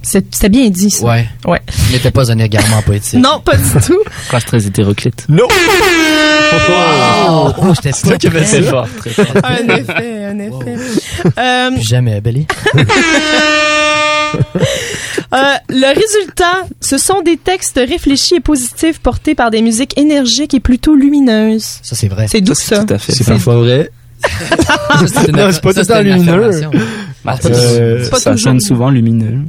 C'est c'est bien dit ça.
Ouais.
Ouais.
Il n'était pas un égarement poétique.
Non, pas du tout.
Phrase très hétéroclite.
Non!
Oh, oh, j'étais
C'est toi qui avais
prêt.
dit ça.
fort, très fort.
un effet, un effet. Euh,
Plus jamais, Belly.
Euh, le résultat, ce sont des textes réfléchis et positifs portés par des musiques énergiques et plutôt lumineuses.
Ça, c'est vrai.
C'est doux, ça.
Tout à fait.
C'est parfois vrai.
c'est
non, c'est pas
ça,
tout le temps
c'est
lumineux.
Bah,
Euh,
ça-
c'est
sonne souvent lumineux.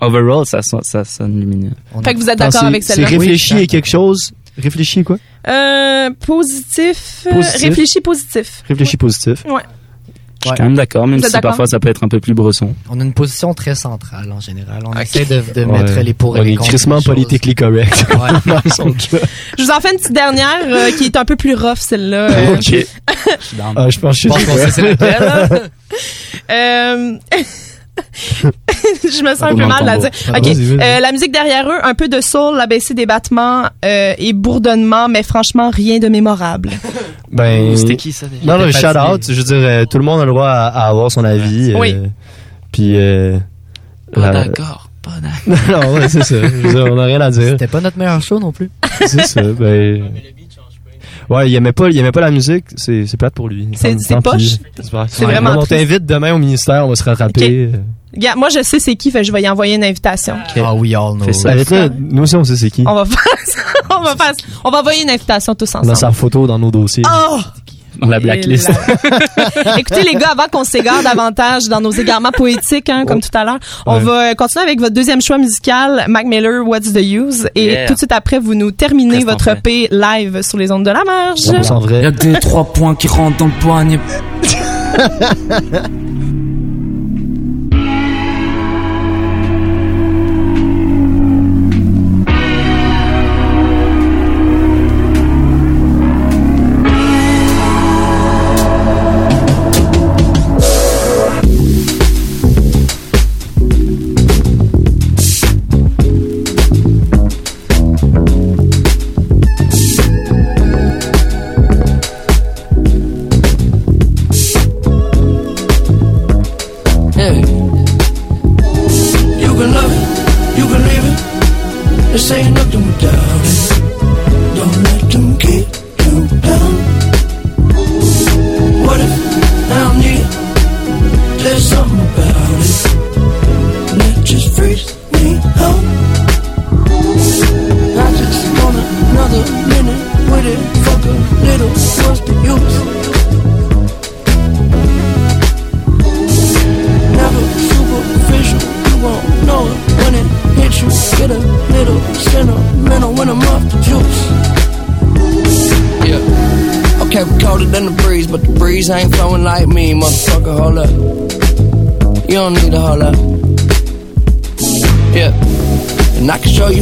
Overall, ça, sonne- ça sonne lumineux.
On
Fait que vous êtes d'accord
c'est-
avec
C'est
celle-là?
réfléchi
Oui.
et quelque chose. Réfléchi quoi?
Euh, positif,
Positif.
réfléchi positif.
Réfléchi positif.
Ouais.
Je suis quand même d'accord, même si parfois ça peut être un peu plus bresson.
On a une position très centrale en général. On essaie de, de
Ouais.
mettre les pour et
On
les
est
contre. choses.
politically correct.
Je vous en fais une petite dernière euh, qui est un peu plus rough, celle-là. Euh,
Ok. Ah, je pense que
Je pense qu'on sait c'est laquelle.
euh, je me sens un
On
peu mal
entend
dire.
pas.
Ok. Euh, la musique derrière eux, un peu de soul, l'abaissé des battements euh, et bourdonnement, mais franchement rien de mémorable.
Ben.
C'était qui ça déjà?
Non, non,
J'étais
shout
fatigué.
out. Je veux dire, euh, tout le monde a le droit à, à avoir son avis.
Oui.
euh, Puis. euh,
Pas
la-
d'accord, pas d'accord.
non, ouais, c'est ça. Je veux dire, on n'a rien à dire.
C'était pas notre meilleur show non plus.
C'est ça. Ben. Ouais, il aimait pas, il aimait pas la musique. C'est, c'est plate pour lui.
C'est- c'est poche?
C'est vrai.
C'est vraiment
On t'invite demain au ministère, on va se rattraper.
Moi je sais c'est qui, fait que je vais y envoyer une invitation.
Ah oui, all know.
Fais ça.
Là, nous aussi, on sait c'est qui.
On va faire, on va faire, on va envoyer une invitation tous
On a
ensemble.
sa photo dans nos dossiers.
Oh!
Dans la blacklist.
Écoutez les gars, avant qu'on s'égare davantage dans nos égarements poétiques, hein, comme tout à l'heure, on
Ouais.
va continuer avec votre deuxième choix musical, Mac Miller, What's the Use, et
Yeah.
tout de suite après, vous nous terminez votre EP live sur les ondes de la marge.
100% vrai.
Y'a des trois points qui rentrent dans le poignet.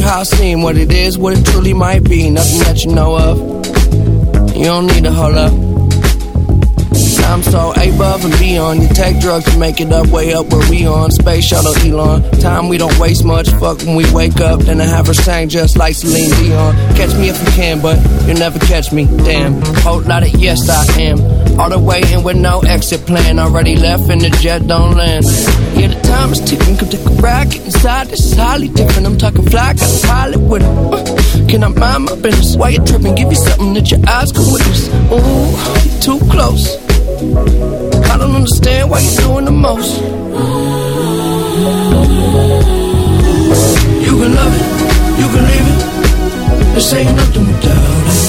how I seem, what it is, what it truly might be. Nothing that you know of. You don't need to hold up. Time so above and beyond. You take drugs to make it up, way up where we on. Space shuttle Elon. Time we don't waste much. Fuck when we wake up, then I have her sang just like Celine Dion. Catch me if you can, but you'll never catch me. Damn. Whole lot of yes, I am. All the way in with no exit plan. Already left and the jet don't land. Yeah, the time is ticking. Come take a ride, get inside. This is highly different. I'm talking fly, got a pilot with him. Uh, can I mind my business? Why you tripping? Give you something that your eyes can witness. Ooh, too close. I don't understand why you're doing the most. You can love it, you can leave it. This ain't nothing without it.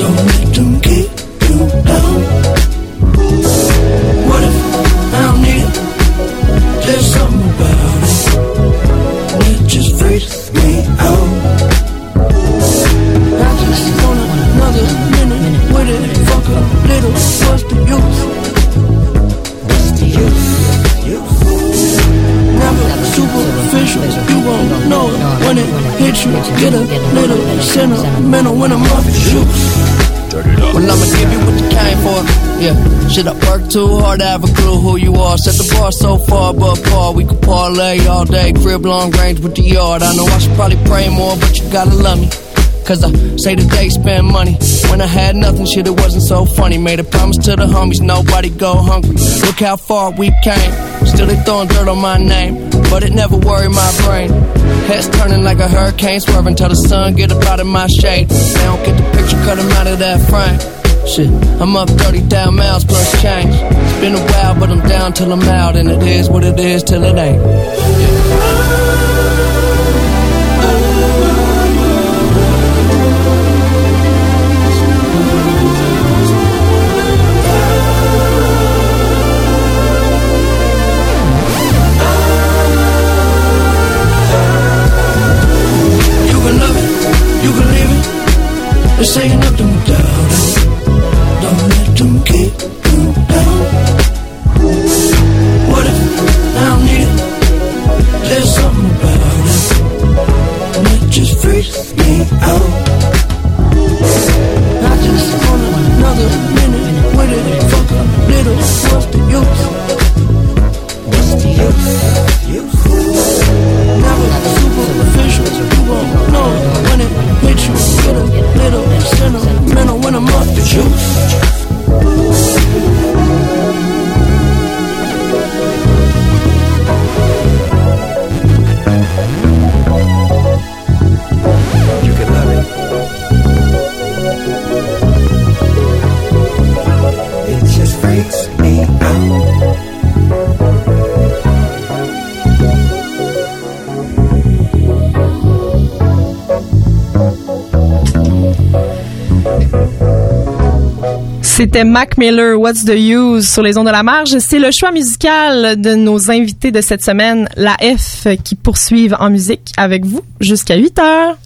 Don't let them keep you down. Superficial, you won't know when it hits you. Get a little sentimental when I'm off the shoes. Well, I'ma give you what you came for. Yeah, shit, I work too hard to have a clue who you are. Set the bar so far above par, we could parlay all day. Crib long range with the yard. I know I should probably pray more, but you gotta love me. Cause I say the day spend money. When I had nothing, shit, it wasn't so funny. Made a promise to the homies, nobody go hungry. Look how far we came. Still they throwing dirt on my name, but it never worried my brain. Heads turning like a hurricane, swerving till the sun get up out of my shade. They don't get the picture, cut 'em out of that frame. Shit, I'm up 30,000 miles plus change. It's been a while, but I'm down till I'm out, and it is what it is till it ain't. You This ain't nothing without it. Don't let them keep you down. What if I need it? There's something about it that just freaks me out. I just want another minute with it. Fuck a little, what's the use? Sentimental when I'm off the juice.
C'était Mac Miller, What's the Use sur les ondes de la marge. C'est le choix musical de nos invités de cette semaine, la F, qui poursuivent en musique avec vous jusqu'à 8 heures.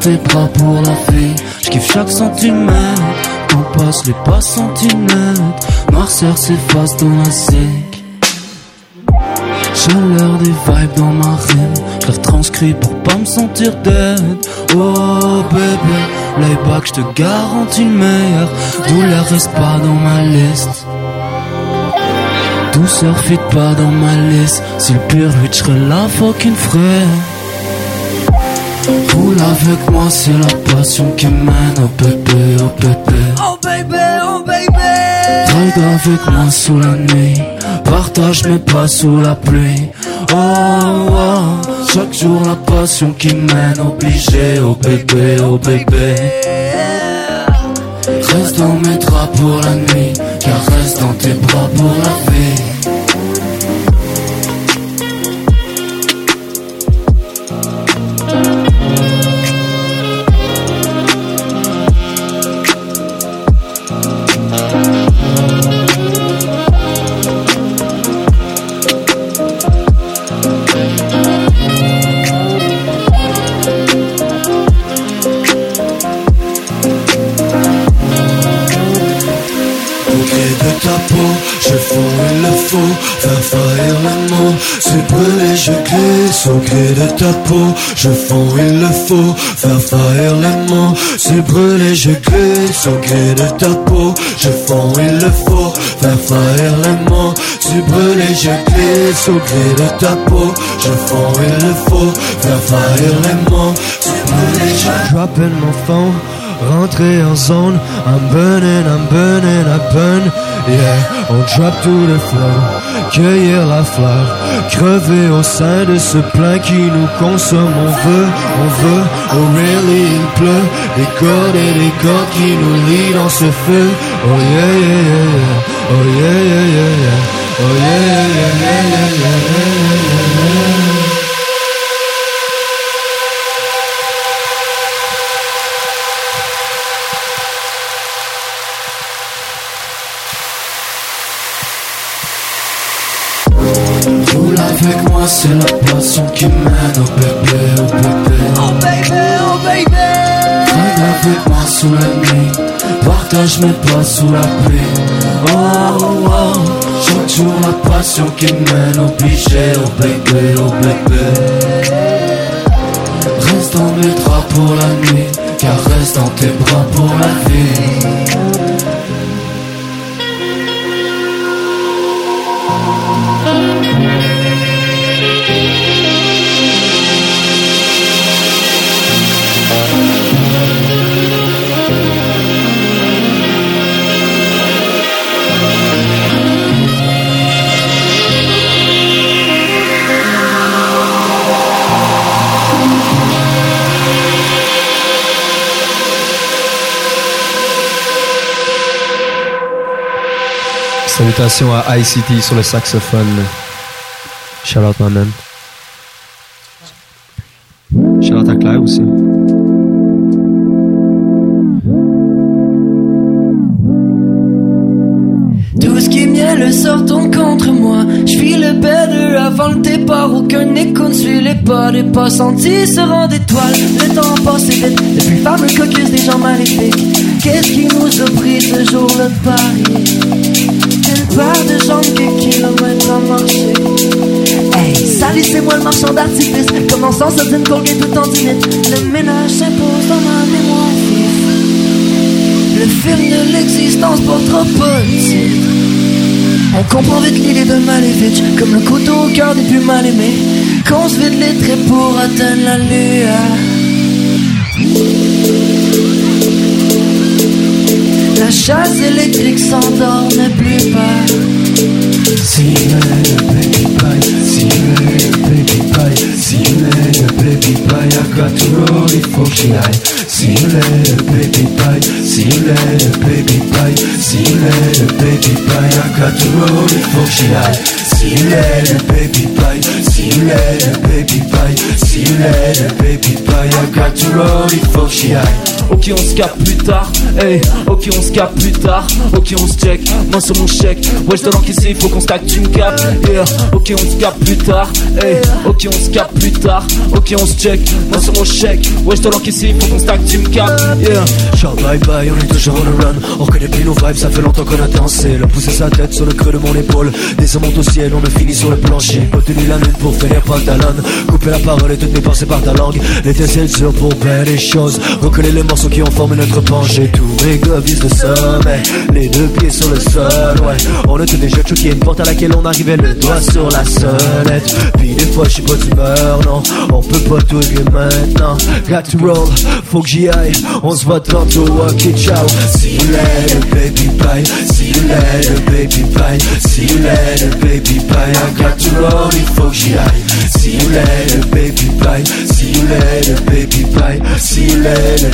Tes bras pour la vie. J'kiffe chaque centimètre, quand passe les pas sentinelles. Noirceur s'efface dans la.
J'ai l'air des vibes dans ma rime, je les retranscris pour pas me sentir dead. Oh bébé, layback, je te garantis le meilleur. Douleur reste pas dans ma liste. Douceur fit pas dans ma liste. Si le pire je serais la fucking frère. Roule avec moi, c'est la passion qui mène au bébé, au bébé.
Oh baby, oh baby.
Ride avec moi sous la nuit. Partage mes pas sous la pluie. Oh, oh, chaque jour la passion qui mène obligé au bébé, au bébé. Reste dans mes draps pour la nuit, car reste dans tes bras pour la vie.
C'est brûlé, je glisse Au de ta peau, je fonds il le faut Faire faillir mots, c'est brûlé, je glisse Au de ta peau, je fonds il le faut Faire faillir mots, c'est brûlé, je glisse Au gré de ta peau, je fonds il le faut Faire faillir mots, c'est brûlé, je Drop in mon phone Rentrer en zone, I'm burning, I'm burning, I burn Yeah, on droppe tous les fleurs, cueillir la fleur, crever au sein de ce plein qui nous consomme. On veut, on veut, on really il pleut, des cordes et des cordes qui nous lient dans ce feu. Oh yeah yeah yeah yeah, oh yeah yeah yeah yeah, oh yeah yeah yeah yeah. yeah, yeah, yeah
c'est la passion qui mène au bébé, au bébé.
Oh baby, oh baby.
Ride avec moi sous la nuit, partage mes pas sous la pluie. Oh, oh, chaque jour la passion qui mène obligé au bébé, au bébé. Reste dans mes draps pour la nuit, car reste dans tes bras pour la vie.
Salutations à ICT sur le saxophone. Shout out my man. Shout out à Claire aussi.
Tout ce qui miel sort tombe contre moi. Je suis le better avant le départ. Aucun écho suit les pas. Les pas sentis seront d'étoiles. Le temps passe vite. Le fameux caucus des gens maléfiques. Qu'est-ce qui nous a pris ce jour-là de Paris? Part de jambes, quelques kilomètres à marcher. Hey, salut, c'est moi le marchand d'artifice. Commençons ça d'une colgate tout en minutes. Le ménage s'impose dans ma mémoire vive. Le film de l'existence portera pas de titre. On comprend vite l'idée de Malevich Comme le couteau au cœur des plus mal aimés Qu'on se vide les traits pour atteindre la lueur la chasse électrique s'endort, n'aie plus
peur. Simmer, baby pie, simmer, baby pie, simmer, baby pie, I got to roll it for she night. See you later, baby pie, see you later, baby pie, see you later, baby pie, I got to roll it for she. See you later, baby bye. See you later, baby bye. See you later, baby bye.
I got to roll, j'y aille.
Ok on se capte plus tard, hey, ok on se capte plus tard, ok on se check, main sur mon chèque, ouais je dois l'encaisser, faut qu'on stack, tu me capes, yeah, ok on se capte plus tard, hey, ok on se capte plus tard, ok on se check, main sur mon chèque, ouais je dois l'encaisser, faut qu'on stack, tu me capes, yeah.
Ciao bye bye, on est toujours on the run On reconnaît plus nos vibes, ça fait longtemps qu'on a dansé Le pousser sa tête sur le creux de mon épaule Des au ciel, on a fini sur le plancher. Obtenu la lune pour finir par ta Couper la parole et toutes mes pensées par ta langue. L'étincelle sur pour belle les choses. Reconnais les morceaux qui ont formé notre penché Tout ego vise le sommet. Les deux pieds sur le sol, ouais. On était déjà choqués, une porte à laquelle on arrivait le doigt sur la sonnette. Puis des fois je suis pas d'humeur, non. On peut pas tout régler maintenant. Got to roll, faut que j'y aille. On se voit tantôt, ok ciao. See you later baby bye. See you later baby bye. See you later baby got to roll, il faut que j'y aille. See you later baby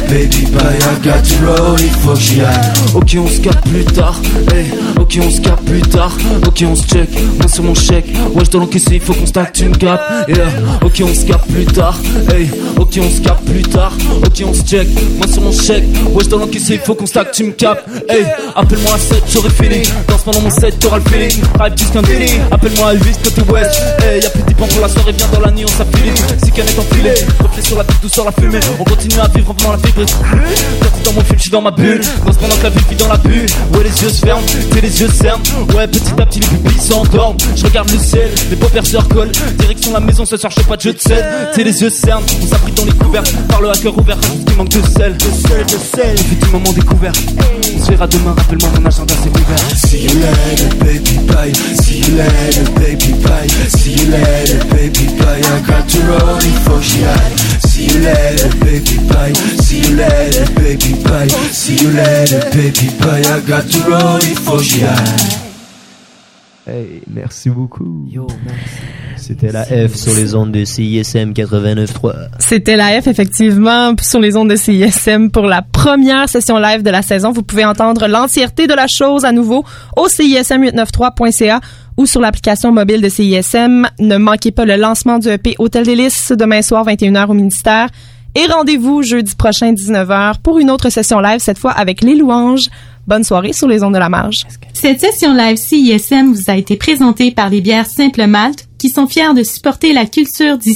baby bye I got to roll, il faut que j'y aille
Ok on se capte plus tard, hey, ok on se capte plus tard, ok on se check, main sur mon chèque, ouais je dois il faut qu'on stack, tu me capes, yeah, ok on se capte plus tard, hey, ok on se capte plus tard, ok on se check, main sur mon chèque, ouais je dois il faut qu'on stack, tu me capes, hey, appelle-moi à 7, j'aurai fini, danse pendant mon set, t'auras le feeling, rap jusqu'un délit, appelle-moi à 8, côté ouest, hey, y'a plus de pour la soirée, viens dans la nuit, on s'affile, si qu'elle est enfilée, reflet sur la tête, douceur la fumée, on continue à vivre en faisant fébrile, dans mon film, je suis dans ma bulle, danse pendant que la vie vit dans la bulle, ouais les yeux se ferment, t'es les yeux se ferment, ouais petit à petit les pupilles s'endorment, je regarde le ciel, les paupières se recollent, direction la maison, ce soir je pas de jeu de scène, t'es les yeux se ferment, on s'abrite dans les couverts, par le hacker ouvert, qui manque de sel, de sel, de sel, petit moment découvert, on se verra demain, rappelle-moi mon agenda c'est ouvert.
See you later, baby, bye. See you later, baby, bye. See you later, baby, bye. I got to roll, il j'y aille. See you later, baby, bye. See you later, baby, bye. See you later, baby, bye. I got to roll, il faut que j'y aille.
Hey, merci beaucoup. C'était la F sur les ondes de CISM 89.3.
C'était la F, effectivement, sur les ondes de CISM pour la première session live de la saison. Vous pouvez entendre l'entièreté de la chose à nouveau au CISM893.ca ou sur l'application mobile de CISM. Ne manquez pas le lancement du EP Hôtel Délices demain soir 21h au ministère. Et rendez-vous jeudi prochain 19h pour une autre session live, cette fois avec les louanges. Bonne soirée sur les ondes de la marge.
Cette session live CISM vous a été présentée par les bières Simple Malte qui sont fiers de supporter la culture d'ici.